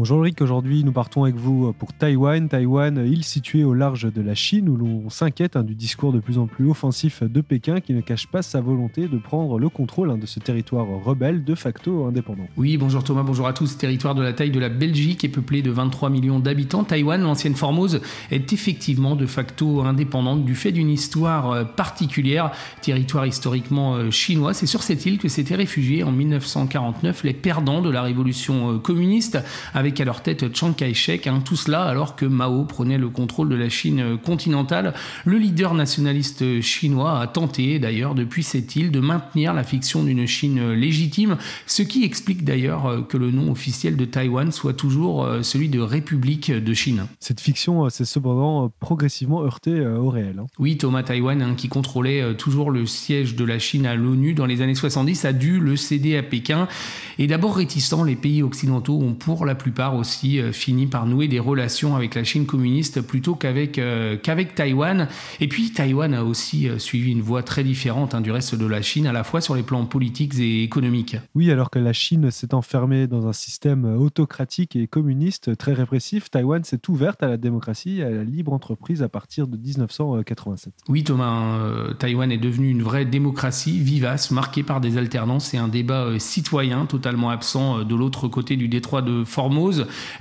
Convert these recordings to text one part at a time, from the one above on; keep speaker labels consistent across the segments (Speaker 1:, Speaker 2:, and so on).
Speaker 1: Bonjour Ulrich, aujourd'hui nous partons avec vous pour Taïwan. Taïwan, île située au large de la Chine où l'on s'inquiète hein, du discours de plus en plus offensif de Pékin qui ne cache pas sa volonté de prendre le contrôle hein, de ce territoire rebelle de facto indépendant.
Speaker 2: Oui, bonjour Thomas, bonjour à tous. Territoire de la taille de la Belgique et peuplé de 23 millions d'habitants, Taïwan, l'ancienne Formose, est effectivement de facto indépendante du fait d'une histoire euh, particulière, territoire historiquement euh, chinois. C'est sur cette île que s'étaient réfugiés en 1949 les perdants de la révolution euh, communiste avec avec à leur tête Chiang Kai-shek, hein, tout cela alors que Mao prenait le contrôle de la Chine continentale. Le leader nationaliste chinois a tenté d'ailleurs depuis cette île de maintenir la fiction d'une Chine légitime, ce qui explique d'ailleurs que le nom officiel de Taïwan soit toujours euh, celui de République de Chine.
Speaker 1: Cette fiction s'est cependant progressivement heurtée euh, au réel. Hein.
Speaker 2: Oui, Thomas Taïwan, hein, qui contrôlait euh, toujours le siège de la Chine à l'ONU dans les années 70, a dû le céder à Pékin. Et d'abord réticent, les pays occidentaux ont pour la plupart aussi euh, fini par nouer des relations avec la Chine communiste plutôt qu'avec euh, qu'avec Taïwan. Et puis Taïwan a aussi euh, suivi une voie très différente hein, du reste de la Chine, à la fois sur les plans politiques et économiques.
Speaker 1: Oui, alors que la Chine s'est enfermée dans un système autocratique et communiste très répressif, Taïwan s'est ouverte à la démocratie et à la libre entreprise à partir de 1987.
Speaker 2: Oui, Thomas, Taïwan est devenu une vraie démocratie vivace, marquée par des alternances et un débat citoyen totalement absent de l'autre côté du détroit de Formose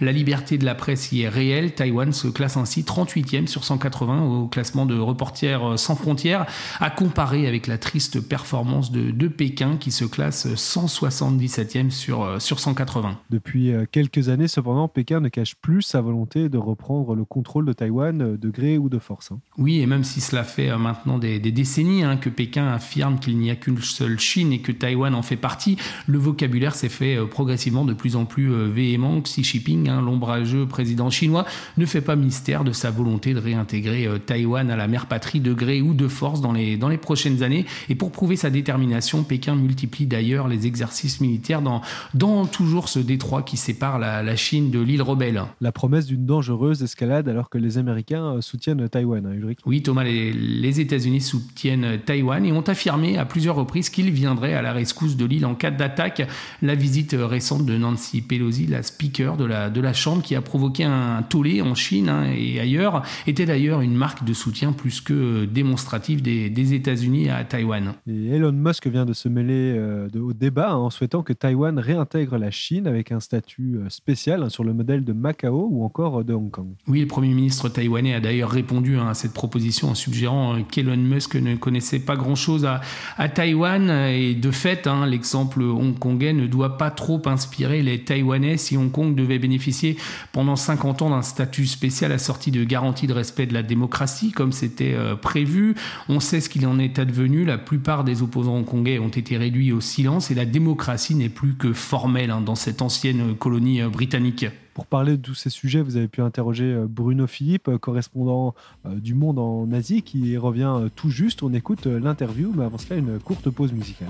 Speaker 2: la liberté de la presse y est réelle. Taïwan se classe ainsi 38e sur 180 au classement de Reporters sans frontières, à comparer avec la triste performance de, de Pékin qui se classe 177e sur, sur 180.
Speaker 1: Depuis euh, quelques années, cependant, Pékin ne cache plus sa volonté de reprendre le contrôle de Taïwan euh, de gré ou de force. Hein.
Speaker 2: Oui, et même si cela fait euh, maintenant des, décennies hein, que Pékin affirme qu'il n'y a qu'une seule Chine et que Taïwan en fait partie, le vocabulaire s'est fait progressivement de plus en plus véhément. Xi Jinping, hein, l'ombrageux président chinois, ne fait pas mystère de sa volonté de réintégrer euh, Taïwan à la mère patrie de gré ou de force dans les, dans les prochaines années. Et pour prouver sa détermination, Pékin multiplie d'ailleurs les exercices militaires dans, dans toujours ce détroit qui sépare la, Chine de l'île rebelle.
Speaker 1: La promesse d'une dangereuse escalade alors que les Américains euh, soutiennent Taïwan, hein, Ulrich
Speaker 2: Oui, Thomas, les, les États-Unis soutiennent Taïwan et ont affirmé à plusieurs reprises qu'ils viendraient à la rescousse de l'île en cas d'attaque. La visite récente de Nancy Pelosi, la speaker de la, de la Chambre qui a provoqué un tollé en Chine hein, et ailleurs, était d'ailleurs une marque de soutien plus que démonstrative des, des États-Unis à Taïwan.
Speaker 1: Et Elon Musk vient de se mêler euh, au débat hein, en souhaitant que Taïwan réintègre la Chine avec un statut euh, spécial hein, sur le modèle de Macao ou encore de Hong Kong.
Speaker 2: Oui, le Premier ministre taïwanais a d'ailleurs répondu à cette proposition en suggérant euh, qu'Elon Musk ne connaissait pas grand-chose à, à, Taïwan et de fait, l'exemple hongkongais ne doit pas trop inspirer les Taïwanais si Hong Kong devait bénéficier pendant 50 ans d'un statut spécial assorti de garanties de respect de la démocratie, comme c'était euh, prévu. On sait ce qu'il en est advenu. La plupart des opposants hongkongais ont été réduits au silence et la démocratie n'est plus que formelle hein, dans cette ancienne colonie euh, britannique.
Speaker 1: Pour parler de tous ces sujets, vous avez pu interroger euh, Bruno Philippe, correspondant du Monde en Asie, qui revient tout juste. On écoute l'interview, mais avant cela, une courte pause musicale.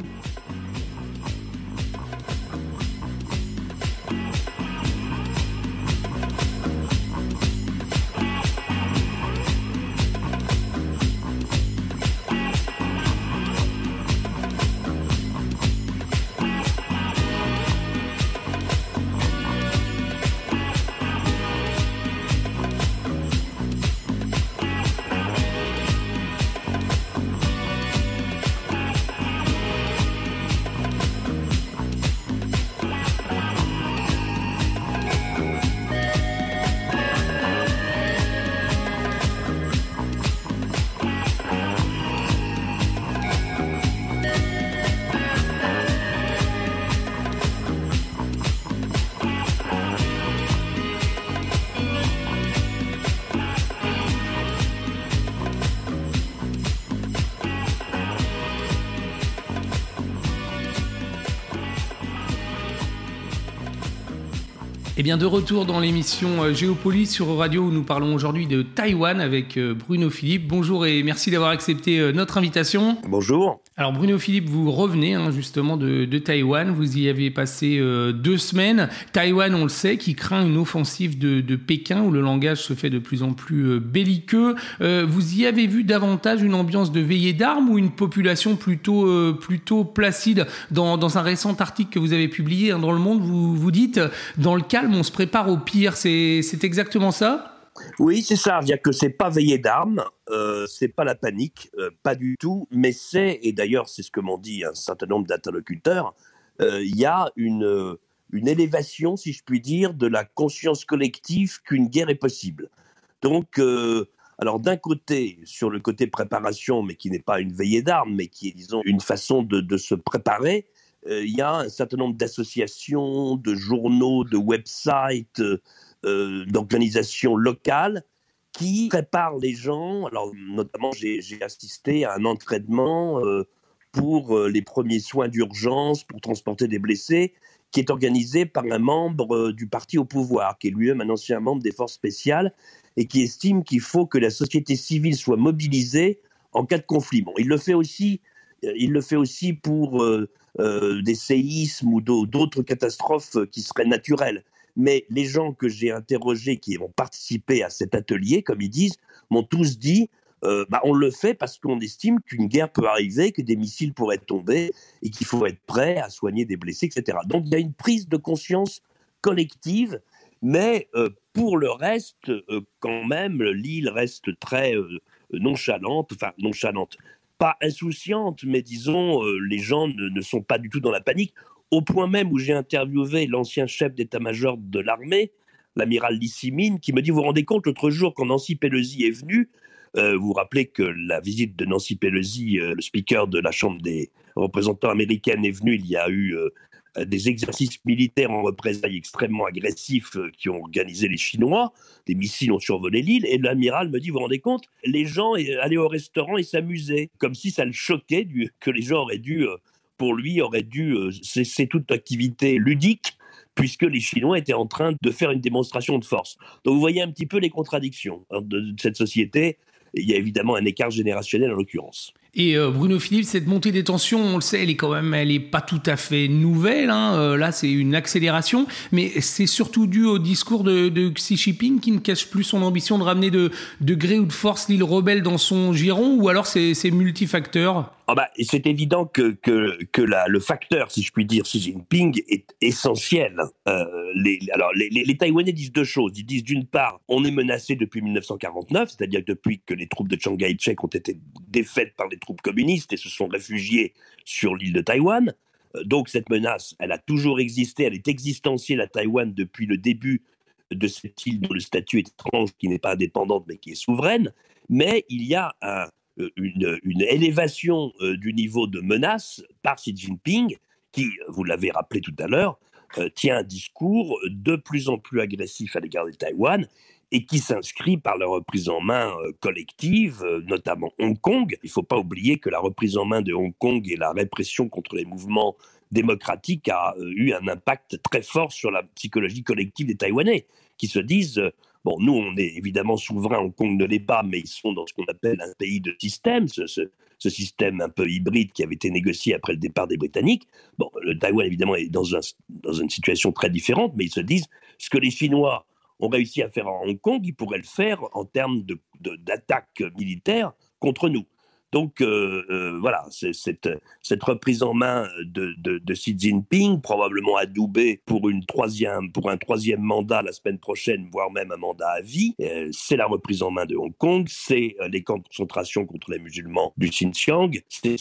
Speaker 2: Eh bien, de retour dans l'émission euh, Géopolis sur Radio où nous parlons aujourd'hui de Taïwan avec euh, Bruno Philippe. Bonjour et merci d'avoir accepté euh, notre invitation.
Speaker 3: Bonjour.
Speaker 2: Alors Bruno Philippe, vous revenez hein, justement de, Taïwan, vous y avez passé euh, deux semaines. Taïwan, on le sait, qui craint une offensive de, Pékin où le langage se fait de plus en plus euh, belliqueux. Euh, vous y avez vu davantage une ambiance de veillée d'armes ou une population plutôt, plutôt placide? Dans, un récent article que vous avez publié hein, dans Le Monde, vous, vous dites, dans le calme, on se prépare au pire. C'est exactement ça?
Speaker 3: Oui, c'est ça. A que c'est pas veillé d'armes, euh, c'est pas la panique, euh, pas du tout. Mais c'est, et d'ailleurs c'est ce que m'ont dit un certain nombre d'interlocuteurs, euh, il y a une, une élévation, si je puis dire, de la conscience collective qu'une guerre est possible. Donc, alors d'un côté, sur le côté préparation, mais qui n'est pas une veillée d'armes, mais qui est, disons, une façon de, de se préparer, il y a un certain nombre d'associations, de journaux, de websites euh, d'organisations locales qui préparent les gens. Alors, notamment, j'ai assisté à un entraînement euh, pour euh, les premiers soins d'urgence, pour transporter des blessés, qui est organisé par un membre du parti au pouvoir, qui est lui-même un ancien membre des forces spéciales, et qui estime qu'il faut que la société civile soit mobilisée en cas de conflit. Bon, il le fait aussi, il le fait aussi pour des séismes ou d'autres catastrophes qui seraient naturelles mais les gens que j'ai interrogés qui ont participé à cet atelier, comme ils disent, m'ont tous dit euh, bah, on le fait parce qu'on estime qu'une guerre peut arriver, que des missiles pourraient tomber et qu'il faut être prêt à soigner des blessés, etc. Donc il y a une prise de conscience collective, mais euh, pour le reste, euh, quand même, l'île reste très nonchalante, enfin nonchalante, pas insouciante, mais disons, les gens ne, sont pas du tout dans la panique au point même où j'ai interviewé l'ancien chef d'état-major de l'armée, l'amiral Lissimine, qui me dit, vous vous rendez compte, l'autre jour, quand Nancy Pelosi est venue, euh, vous vous rappelez que la visite de Nancy Pelosi, euh, le speaker de la Chambre des représentants américaine, est venue, il y a eu euh, des exercices militaires en représailles extrêmement agressifs qui ont organisé les Chinois, des missiles ont survolé l'île, et l'amiral me dit, vous vous rendez compte, les gens allaient au restaurant et s'amusaient, comme si ça le choquait que les gens auraient dû pour lui, aurait dû euh, cesser toute activité ludique puisque les Chinois étaient en train de faire une démonstration de force. Donc vous voyez un petit peu les contradictions hein, de cette société. Il y a évidemment un écart générationnel en l'occurrence.
Speaker 2: Et euh, Bruno Philippe, cette montée des tensions, on le sait, elle est quand même, elle est pas tout à fait nouvelle. Hein. Euh, là, c'est une accélération, mais c'est surtout dû au discours de, Xi Jinping qui ne cache plus son ambition de ramener de, de gré ou de force l'île rebelle dans son giron, ou alors c'est multifacteur?
Speaker 3: Ah bah, c'est évident que, le facteur, si je puis dire, Xi Jinping est essentiel. Euh, les, alors, les, les, Taïwanais disent deux choses. Ils disent d'une part, on est menacé depuis 1949, c'est-à-dire depuis que les troupes de Chiang Kai-shek ont été défaites par les troupes communistes et se sont réfugiés sur l'île de Taïwan. Euh, donc cette menace, elle a toujours existé, elle est existentielle à Taïwan depuis le début de cette île dont le statut est étrange, qui n'est pas indépendante mais qui est souveraine. Mais il y a euh, une, élévation euh, du niveau de menace par Xi Jinping, qui, vous l'avez rappelé tout à l'heure, tient un discours de plus en plus agressif à l'égard de Taïwan et qui s'inscrit par la reprise en main euh, collective, euh, notamment Hong Kong. Il ne faut pas oublier que la reprise en main de Hong Kong et la répression contre les mouvements démocratiques a euh, eu un impact très fort sur la psychologie collective des Taïwanais, qui se disent, bon, nous, on est évidemment souverain, Hong Kong ne l'est pas, mais ils sont dans ce qu'on appelle un pays de système, ce, système un peu hybride qui avait été négocié après le départ des Britanniques. Bon, le Taïwan, évidemment, est dans, dans une situation très différente, mais ils se disent, ce que les Chinois ont réussi à faire à Hong Kong, ils pourraient le faire en termes d'attaque militaire contre nous. Donc euh, euh, voilà, c'est cette, cette, reprise en main de, de, Xi Jinping, probablement adoubée pour, une troisième, pour un troisième mandat la semaine prochaine, voire même un mandat à vie, euh, c'est la reprise en main de Hong Kong, c'est les camps de concentration contre les musulmans du Xinjiang, c'est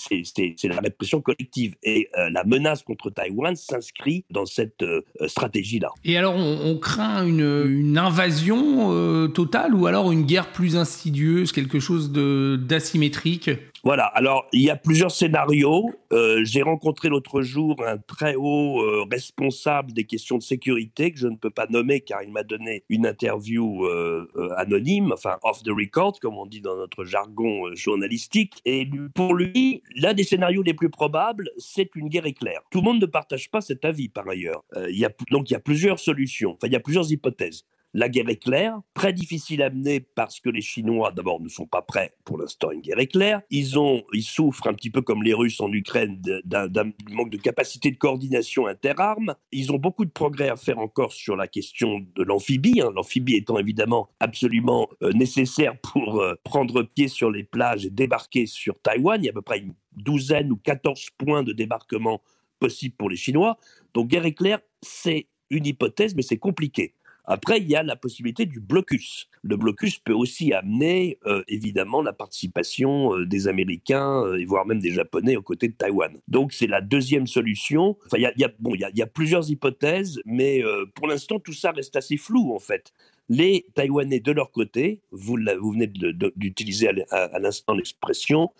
Speaker 3: la répression collective. Et la menace contre Taïwan s'inscrit dans cette stratégie-là.
Speaker 2: Et alors, on, craint une, une invasion totale ou alors une guerre plus insidieuse, quelque chose d'asymétrique?
Speaker 3: Voilà, alors il y a plusieurs scénarios. Euh, j'ai rencontré l'autre jour un très haut euh, responsable des questions de sécurité que je ne peux pas nommer car il m'a donné une interview euh, anonyme, enfin off the record comme on dit dans notre jargon journalistique. Et pour lui, l'un des scénarios les plus probables, c'est une guerre éclair. Tout le monde ne partage pas cet avis par ailleurs. Il y a, donc il y a plusieurs solutions, enfin il y a plusieurs hypothèses. La guerre éclair, très difficile à mener parce que les Chinois, d'abord, ne sont pas prêts pour l'instant à une guerre éclair. Ils, ont, ils souffrent un petit peu comme les Russes en Ukraine d'un manque de capacité de coordination interarmes. Ils ont beaucoup de progrès à faire encore sur la question de l'amphibie, hein. l'amphibie étant évidemment absolument euh, nécessaire pour euh, prendre pied sur les plages et débarquer sur Taïwan. Il y a à peu près une douzaine ou 14 points de débarquement possibles pour les Chinois. Donc guerre éclair, c'est une hypothèse, mais c'est compliqué. Après, il y a la possibilité du blocus. Le blocus peut aussi amener, euh, évidemment, la participation euh, des Américains euh, et voire même des Japonais aux côtés de Taïwan. Donc, c'est la deuxième solution. Enfin, il y a, bon, y a, plusieurs hypothèses, mais pour l'instant, tout ça reste assez flou, en fait. Les Taïwanais, de leur côté, vous, venez d'utiliser à l'instant l'expression,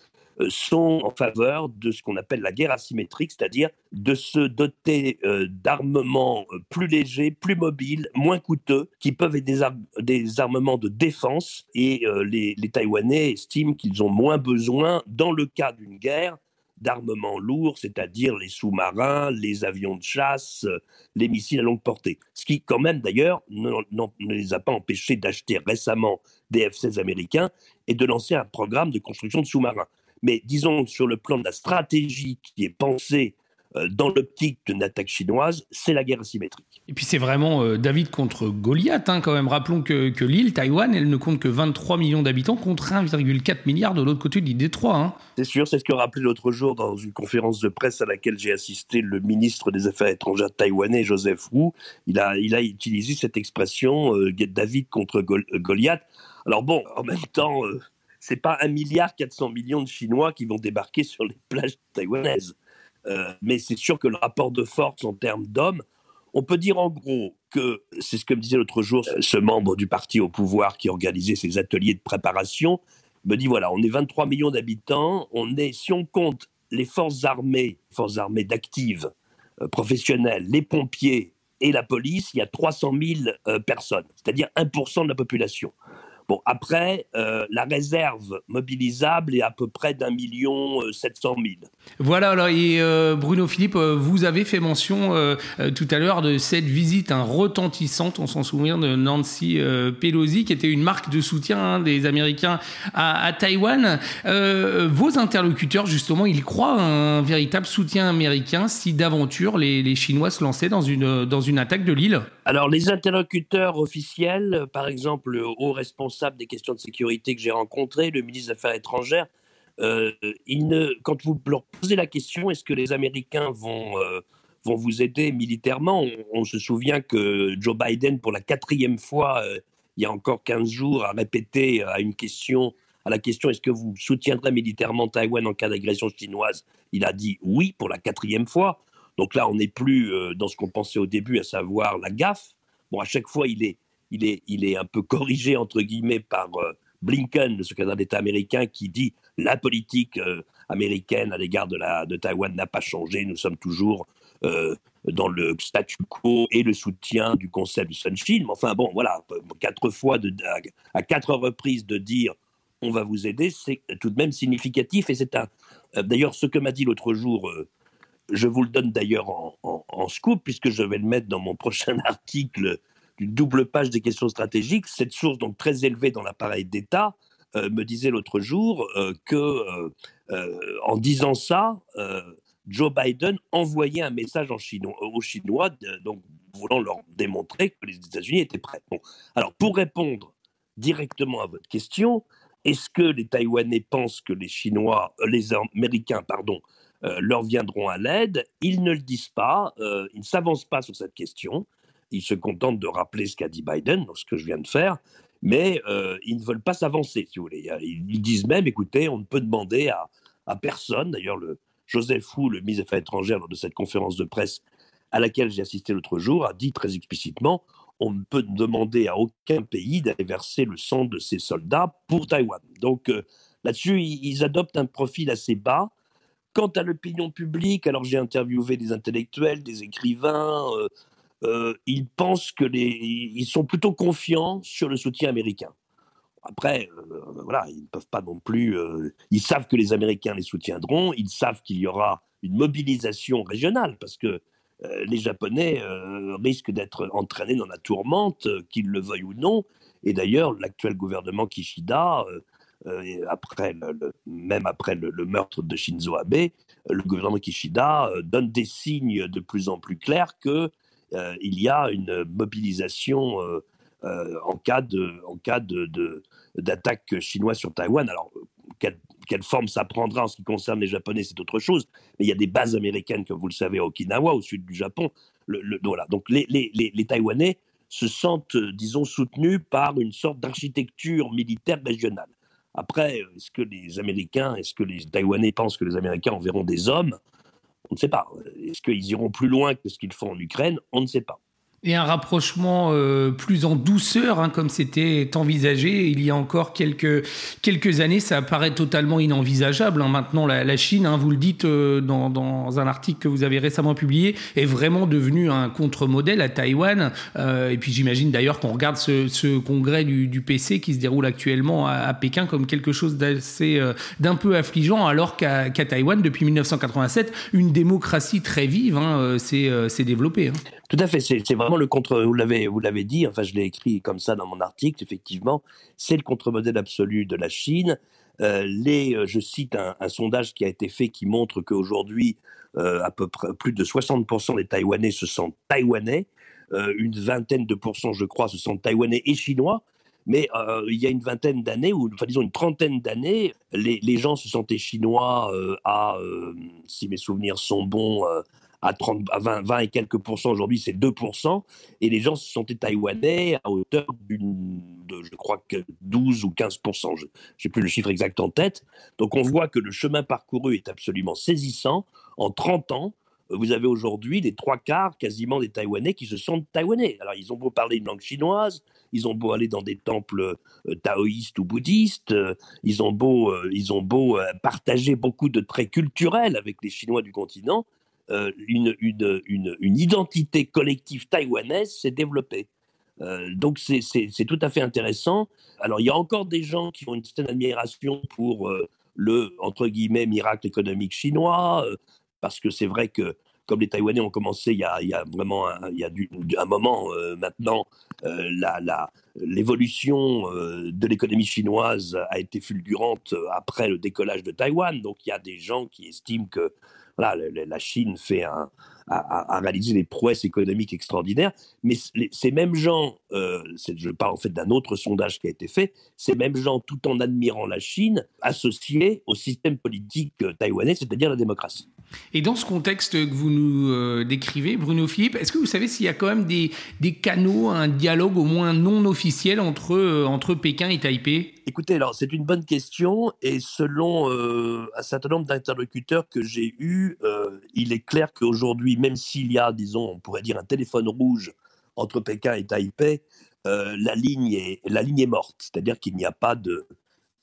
Speaker 3: sont en faveur de ce qu'on appelle la guerre asymétrique, c'est-à-dire de se doter euh, d'armements euh, plus légers, plus mobiles, moins coûteux, qui peuvent être des, armements de défense. Et les, Taïwanais estiment qu'ils ont moins besoin, dans le cas d'une guerre, d'armements lourds, c'est-à-dire les sous-marins, les avions de chasse, les missiles à longue portée. Ce qui, quand même, d'ailleurs, ne, les a pas empêchés d'acheter récemment des F-16 américains et de lancer un programme de construction de sous-marins. Mais disons, sur le plan de la stratégie qui est pensée euh, dans l'optique d'une attaque chinoise, c'est la guerre asymétrique.
Speaker 2: Et puis c'est vraiment euh, David contre Goliath, hein, quand même. Rappelons que, que l'île, Taïwan, elle ne compte que 23 millions d'habitants contre 1,4 milliard de l'autre côté de l'île Détroit. Hein.
Speaker 3: C'est sûr, c'est ce que rappelait l'autre jour dans une conférence de presse à laquelle j'ai assisté le ministre des Affaires étrangères taïwanais, Joseph Wu. Il a, il a utilisé cette expression euh, David contre Goliath. Alors bon, en même temps c'est pas un milliard 400 millions de Chinois qui vont débarquer sur les plages taïwanaises. Euh, mais c'est sûr que le rapport de force en termes d'hommes, on peut dire en gros que, c'est ce que me disait l'autre jour ce membre du parti au pouvoir qui organisait ces ateliers de préparation, me dit voilà, on est 23 millions d'habitants, on est, si on compte les forces armées, forces armées d'actives, euh, professionnelles, les pompiers et la police, il y a 300 000 euh, personnes, c'est-à-dire 1% de la population. Bon, après, euh, la réserve mobilisable est à peu près d'un million euh, sept cent mille.
Speaker 2: Voilà, alors, et euh, Bruno Philippe, vous avez fait mention tout à l'heure de cette visite un retentissante, on s'en souvient, de Nancy Pelosi, qui était une marque de soutien hein, des Américains à, à Taïwan. vos interlocuteurs, justement, ils croient un véritable soutien américain si d'aventure les, les, Chinois se lançaient dans une, dans une attaque de l'île?
Speaker 3: Alors, les interlocuteurs officiels, par exemple, le haut des questions de sécurité que j'ai rencontré, le ministre des Affaires étrangères, euh, quand vous leur posez la question, est-ce que les Américains vont, euh, vous aider militairement on, se souvient que Joe Biden, pour la quatrième fois, euh, il y a encore 15 jours, a répété à une question, à la question est-ce que vous soutiendrez militairement Taïwan en cas d'agression chinoise Il a dit oui pour la quatrième fois. Donc là, on n'est plus dans ce qu'on pensait au début, à savoir la gaffe. Bon, à chaque fois, il est il est, un peu corrigé, entre guillemets, par euh, Blinken, le secrétaire d'État américain, qui dit la politique euh, américaine à l'égard de, Taïwan n'a pas changé, nous sommes toujours euh, dans le statu quo et le soutien du concept du Sunshine. Mais enfin bon, voilà, quatre fois, de, à, quatre reprises de dire on va vous aider, c'est tout de même significatif. Et c'est. D'ailleurs, ce que m'a dit l'autre jour, je vous le donne d'ailleurs en, scoop, puisque je vais le mettre dans mon prochain article d'une double page des questions stratégiques. Cette source, donc très élevée dans l'appareil d'État, euh, me disait l'autre jour euh, que, euh, en disant ça, Joe Biden envoyait un message en chinois, aux Chinois, donc voulant leur démontrer que les États-Unis étaient prêts. Alors, pour répondre directement à votre question, est-ce que les Taïwanais pensent que les Chinois, les Américains, pardon, leur viendront à l'aide? Ils ne le disent pas, ils ne s'avancent pas sur cette question. Ils se contentent de rappeler ce qu'a dit Biden, ce que je viens de faire, mais euh, ils ne veulent pas s'avancer, si vous voulez. Ils, disent même, écoutez, on ne peut demander à, personne, d'ailleurs, le Joseph Wu, le ministre des Affaires étrangères, lors de cette conférence de presse à laquelle j'ai assisté l'autre jour, a dit très explicitement, on ne peut demander à aucun pays d'aller verser le sang de ses soldats pour Taïwan. Donc euh, là-dessus, ils, adoptent un profil assez bas. Quant à l'opinion publique, alors j'ai interviewé des intellectuels, des écrivains, euh, euh, ils pensent que les, ils sont plutôt confiants sur le soutien américain. Après, euh, voilà, ils ne peuvent pas non plus. Euh, ils savent que les Américains les soutiendront. Ils savent qu'il y aura une mobilisation régionale parce que les Japonais risquent d'être entraînés dans la tourmente, qu'ils le veuillent ou non. Et d'ailleurs, l'actuel gouvernement Kishida, après même après le, meurtre de Shinzo Abe, le gouvernement Kishida donne des signes de plus en plus clairs que il y a une mobilisation en cas de en cas de d'attaque chinoise sur Taïwan. Alors quelle, forme ça prendra en ce qui concerne les Japonais, c'est autre chose. Mais il y a des bases américaines, comme vous le savez, à Okinawa, au sud du Japon. Voilà. Donc les, les, les, Taïwanais se sentent, euh, disons, soutenus par une sorte d'architecture militaire régionale. Après, est-ce que les Américains, est-ce que les Taïwanais pensent que les Américains enverront des hommes? On ne sait pas. Est-ce qu'ils iront plus loin que ce qu'ils font en Ukraine? On ne sait pas
Speaker 2: et un rapprochement euh, plus en douceur, hein, comme c'était envisagé il y a encore quelques, quelques années. Ça apparaît totalement inenvisageable. Hein. Maintenant, la, Chine, hein, vous le dites euh, dans, dans, un article que vous avez récemment publié, est vraiment devenue un contre-modèle à Taïwan. Euh, et puis j'imagine d'ailleurs qu'on regarde ce, ce congrès du, du, PC qui se déroule actuellement à, Pékin comme quelque chose d'assez, d'un peu affligeant, alors qu'à, qu'à Taïwan, depuis 1987, une démocratie très vive s'est, développée.
Speaker 3: Tout à fait, c'est, c'est le contre, vous l'avez, vous l'avez dit, enfin je l'ai écrit comme ça dans mon article, effectivement, c'est le contre-modèle absolu de la Chine. Euh, les, euh, je cite un, sondage qui a été fait qui montre qu'aujourd'hui, euh, à peu près plus de 60% des Taïwanais se sentent taïwanais, une vingtaine de pourcents, je crois, se sentent taïwanais et chinois. Mais il y a une vingtaine d'années, ou enfin disons une trentaine d'années, les, gens se sentaient chinois à, si mes souvenirs sont bons, à, 30, à 20, 20 et quelques pourcents aujourd'hui, c'est 2%, et les gens se sentaient taïwanais à hauteur de, je crois que 12 ou 15%, je n'ai plus le chiffre exact en tête. Donc on voit que le chemin parcouru est absolument saisissant. En 30 ans, vous avez aujourd'hui les trois quarts quasiment des Taïwanais qui se sentent taïwanais. Alors ils ont beau parler une langue chinoise, ils ont beau aller dans des temples euh, taoïstes ou bouddhistes, euh, ils ont beau, euh, ils ont beau partager beaucoup de traits culturels avec les Chinois du continent, euh, une, identité collective taïwanaise s'est développée. Euh, donc c'est tout à fait intéressant. Alors il y a encore des gens qui ont une certaine admiration pour euh, le entre miracle économique chinois, parce que c'est vrai que comme les Taïwanais ont commencé il y a, vraiment un, il y a un moment maintenant, l'évolution de l'économie chinoise a été fulgurante après le décollage de Taïwan. Donc il y a des gens qui estiment que la Chine fait un, a, réalisé des prouesses économiques extraordinaires, mais ces mêmes gens, euh, je parle en fait d'un autre sondage qui a été fait, ces mêmes gens, tout en admirant la Chine, associés au système politique euh, taïwanais, c'est-à-dire la démocratie.
Speaker 2: Et dans ce contexte que vous nous euh, décrivez, Bruno Philippe, est-ce que vous savez s'il y a quand même des, canaux, un dialogue au moins non officiel entre, entre Pékin et Taipei?
Speaker 3: Écoutez, alors c'est une bonne question et selon un certain nombre d'interlocuteurs que j'ai eus, il est clair qu'aujourd'hui, même s'il y a, disons, on pourrait dire un téléphone rouge entre Pékin et Taipei, euh, la, ligne est, la ligne est morte. C'est-à-dire qu'il n'y a, pas de,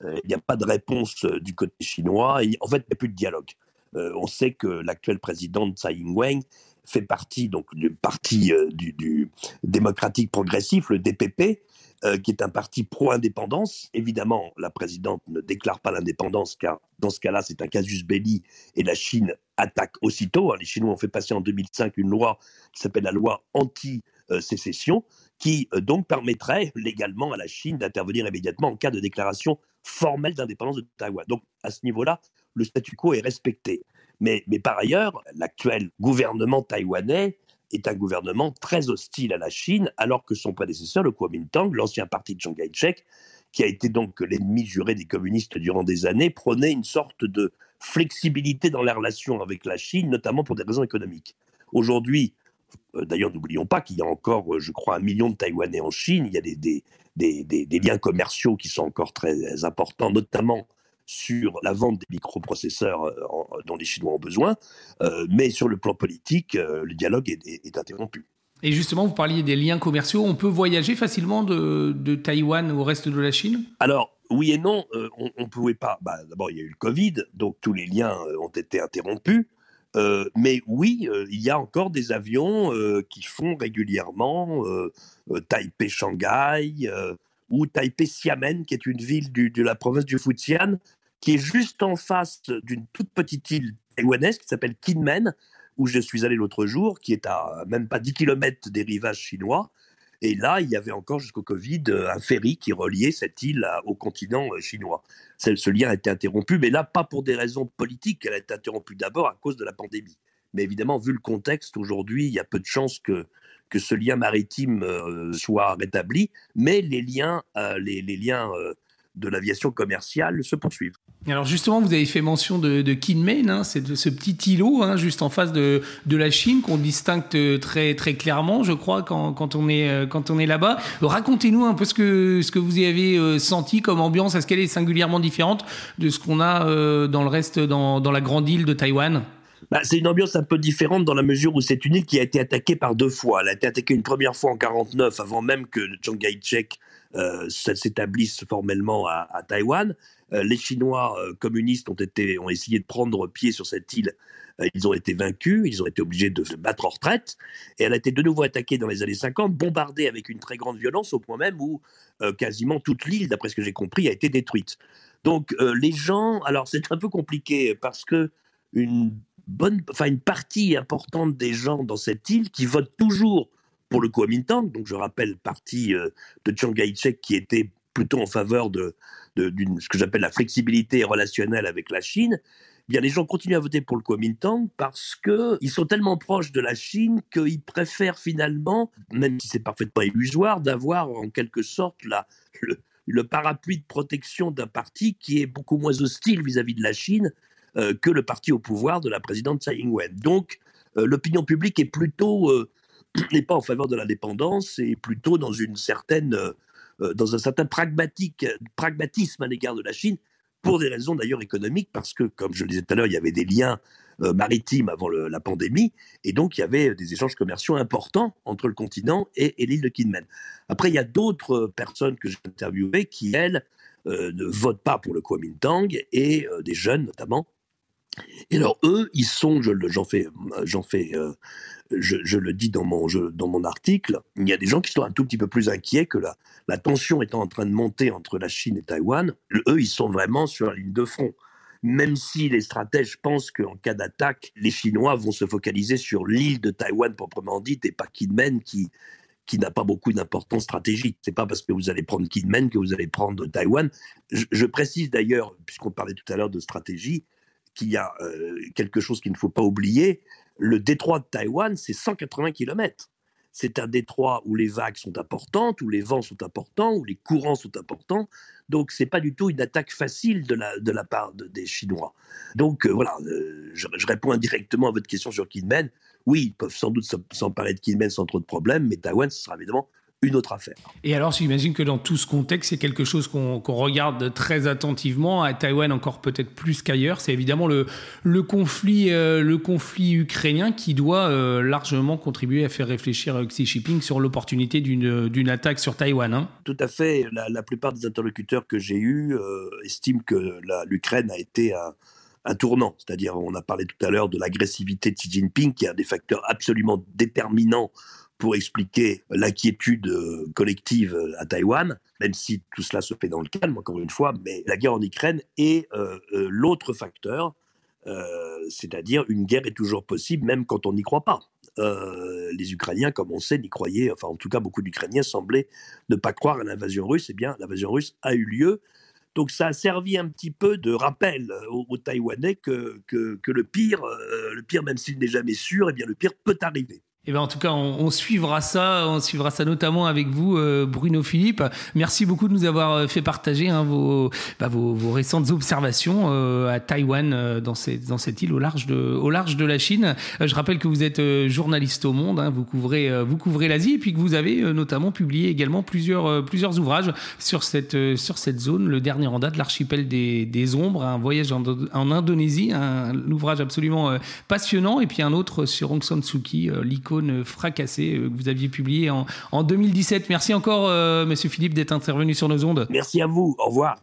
Speaker 3: euh, a pas de réponse euh, du côté chinois. en fait, il n'y a plus de dialogue. On sait que l'actuel président Tsai Ing-wen fait partie donc du parti du, du, démocratique progressif, le DPP, euh, qui est un parti pro-indépendance. Évidemment, la présidente ne déclare pas l'indépendance car dans ce cas-là, c'est un casus belli et la Chine attaque aussitôt. Les Chinois ont fait passer en 2005 une loi qui s'appelle la loi anti-sécession, qui euh, donc permettrait légalement à la Chine d'intervenir immédiatement en cas de déclaration formelle d'indépendance de Taïwan. Donc à ce niveau-là, le statu quo est respecté. Mais, mais par ailleurs, l'actuel gouvernement taïwanais est un gouvernement très hostile à la Chine, alors que son prédécesseur, le Kuomintang, l'ancien parti de Chiang Kai-shek, qui a été donc l'ennemi juré des communistes durant des années, prenait une sorte de flexibilité dans les relations avec la Chine, notamment pour des raisons économiques. Aujourd'hui, euh, d'ailleurs, n'oublions pas qu'il y a encore, euh, je crois, un million de Taïwanais en Chine. Il y a des, des, des, des liens commerciaux qui sont encore très importants, notamment sur la vente des microprocesseurs euh, dont les Chinois ont besoin, euh, mais sur le plan politique, euh, le dialogue est, interrompu.
Speaker 2: Et justement, vous parliez des liens commerciaux. On peut voyager facilement de, de Taïwan au reste de la Chine?
Speaker 3: Alors, oui et non, on ne pouvait pas. Bah, D'abord, il y a eu le Covid, donc tous les liens ont été interrompus. mais oui, il y a encore des avions qui font régulièrement Taipei-Shanghai ou Taipei-Xiamen, qui est une ville de la province du Fujian, qui est juste en face d'une toute petite île taïwanaise qui s'appelle Kinmen, où je suis allé l'autre jour, qui est à même pas 10 km des rivages chinois. Et là, il y avait encore jusqu'au Covid un ferry qui reliait cette île au continent chinois. Ce lien a été interrompu, mais là, pas pour des raisons politiques. Elle a été interrompue d'abord à cause de la pandémie. Mais évidemment, vu le contexte aujourd'hui, il y a peu de chances que, que ce lien maritime soit rétabli. Mais les liens, les, liens de l'aviation commerciale se poursuivent.
Speaker 2: Alors justement, vous avez fait mention de, de Kinmen, hein, c'est ce petit îlot hein, juste en face de, de la Chine qu'on distingue très très clairement, je crois, quand, quand on est euh, quand on est là-bas. Racontez-nous un peu ce que ce que vous y avez euh, senti comme ambiance. Est-ce qu'elle est singulièrement différente de ce qu'on a euh, dans le reste dans, dans la grande île de Taïwan?
Speaker 3: Bah, c'est une ambiance un peu différente dans la mesure où c'est une île qui a été attaquée par deux fois. Elle a été attaquée une première fois en 49, avant même que Chiang Kai-shek euh, s'établisse formellement à, Taïwan. Euh, les Chinois euh, communistes ont, été, ont essayé de prendre pied sur cette île. Ils ont été vaincus, ils ont été obligés de se battre en retraite. Et elle a été de nouveau attaquée dans les années 50, bombardée avec une très grande violence, au point même où quasiment toute l'île, d'après ce que j'ai compris, a été détruite. Donc les gens, alors c'est un peu compliqué parce que une bonne, une partie importante des gens dans cette île qui votent toujours pour le Kuomintang, donc je rappelle parti de Chiang Kai-shek qui était plutôt en faveur de, ce que j'appelle la flexibilité relationnelle avec la Chine, eh bien les gens continuent à voter pour le Kuomintang parce qu'ils sont tellement proches de la Chine qu'ils préfèrent finalement, même si c'est parfaitement illusoire, d'avoir en quelque sorte la, le, parapluie de protection d'un parti qui est beaucoup moins hostile vis-à-vis de la Chine euh, que le parti au pouvoir de la présidente Tsai Ing-wen. Donc euh, l'opinion publique est plutôt euh, n'est pas en faveur de l'indépendance et plutôt dans une certaine euh, dans un certain pragmatique, pragmatisme à l'égard de la Chine, pour des raisons d'ailleurs économiques, parce que, comme je le disais tout à l'heure, il y avait des liens euh, maritimes avant la pandémie, et donc il y avait des échanges commerciaux importants entre le continent et, l'île de Kinmen. Après, il y a d'autres personnes que j'ai interviewées qui, elles, euh, ne votent pas pour le Kuomintang, et des jeunes notamment. Et alors, eux, ils sont, j'en fais, j'en fais je, le dis dans mon, dans mon article, il y a des gens qui sont un tout petit peu plus inquiets que la, la tension étant en train de monter entre la Chine et Taïwan. Eux, ils sont vraiment sur la ligne de front. Même si les stratèges pensent qu'en cas d'attaque, les Chinois vont se focaliser sur l'île de Taïwan proprement dite et pas Kinmen qui, qui n'a pas beaucoup d'importance stratégique. C'est pas parce que vous allez prendre Kinmen que vous allez prendre Taïwan. Je, précise d'ailleurs, puisqu'on parlait tout à l'heure de stratégie, qu'il y a euh, quelque chose qu'il ne faut pas oublier, le détroit de Taïwan, c'est 180 km. C'est un détroit où les vagues sont importantes, où les vents sont importants, où les courants sont importants. Donc, c'est pas du tout une attaque facile de la, de la part des Chinois. Donc, euh, voilà, euh, je, réponds indirectement à votre question sur Kinmen. Oui, ils peuvent sans doute s'emparer de Kinmen sans trop de problèmes, mais Taïwan, ce sera évidemment une autre affaire.
Speaker 2: Et alors, j'imagine que dans tout ce contexte, c'est quelque chose qu'on regarde très attentivement, à Taïwan encore peut-être plus qu'ailleurs. C'est évidemment le, le, conflit, euh, le conflit ukrainien qui doit euh, largement contribuer à faire réfléchir euh, Xi Jinping sur l'opportunité d'une attaque sur Taïwan. Hein.
Speaker 3: Tout à fait. La, plupart des interlocuteurs que j'ai eus estiment que l'Ukraine a été un, un tournant. C'est-à-dire, on a parlé tout à l'heure de l'agressivité de Xi Jinping, qui est un des facteurs absolument déterminants pour expliquer l'inquiétude euh, collective euh, à Taïwan, même si tout cela se fait dans le calme, encore une fois, mais la guerre en Ukraine est euh, l'autre facteur, c'est-à-dire une guerre est toujours possible même quand on n'y croit pas. les Ukrainiens, comme on sait, n'y croyaient, enfin en tout cas beaucoup d'Ukrainiens semblaient ne pas croire à l'invasion russe, et eh bien l'invasion russe a eu lieu. Donc ça a servi un petit peu de rappel aux, Taïwanais que, que, le pire, le pire même s'il n'est jamais sûr, et eh bien le pire peut arriver.
Speaker 2: Eh ben en tout cas, on, suivra ça, on suivra ça notamment avec vous, euh, Bruno Philippe. Merci beaucoup de nous avoir euh, fait partager hein, vos, bah, vos, vos, récentes observations euh, à Taïwan, dans, cette, dans cette île au large de, au large de la Chine. je rappelle que vous êtes journaliste au Monde, hein, vous couvrez, vous couvrez l'Asie, et puis que vous avez notamment publié également plusieurs, plusieurs ouvrages sur cette, sur cette zone. Le dernier en date, l'archipel des, des Ombres, un voyage en, Indonésie, un, ouvrage absolument passionnant, et puis un autre sur Aung San Suu Kyi, l'icône fracassé euh, que vous aviez publié en, en 2017. Merci encore, euh, Monsieur Philippe, d'être intervenu sur nos ondes.
Speaker 3: Merci à vous. Au revoir.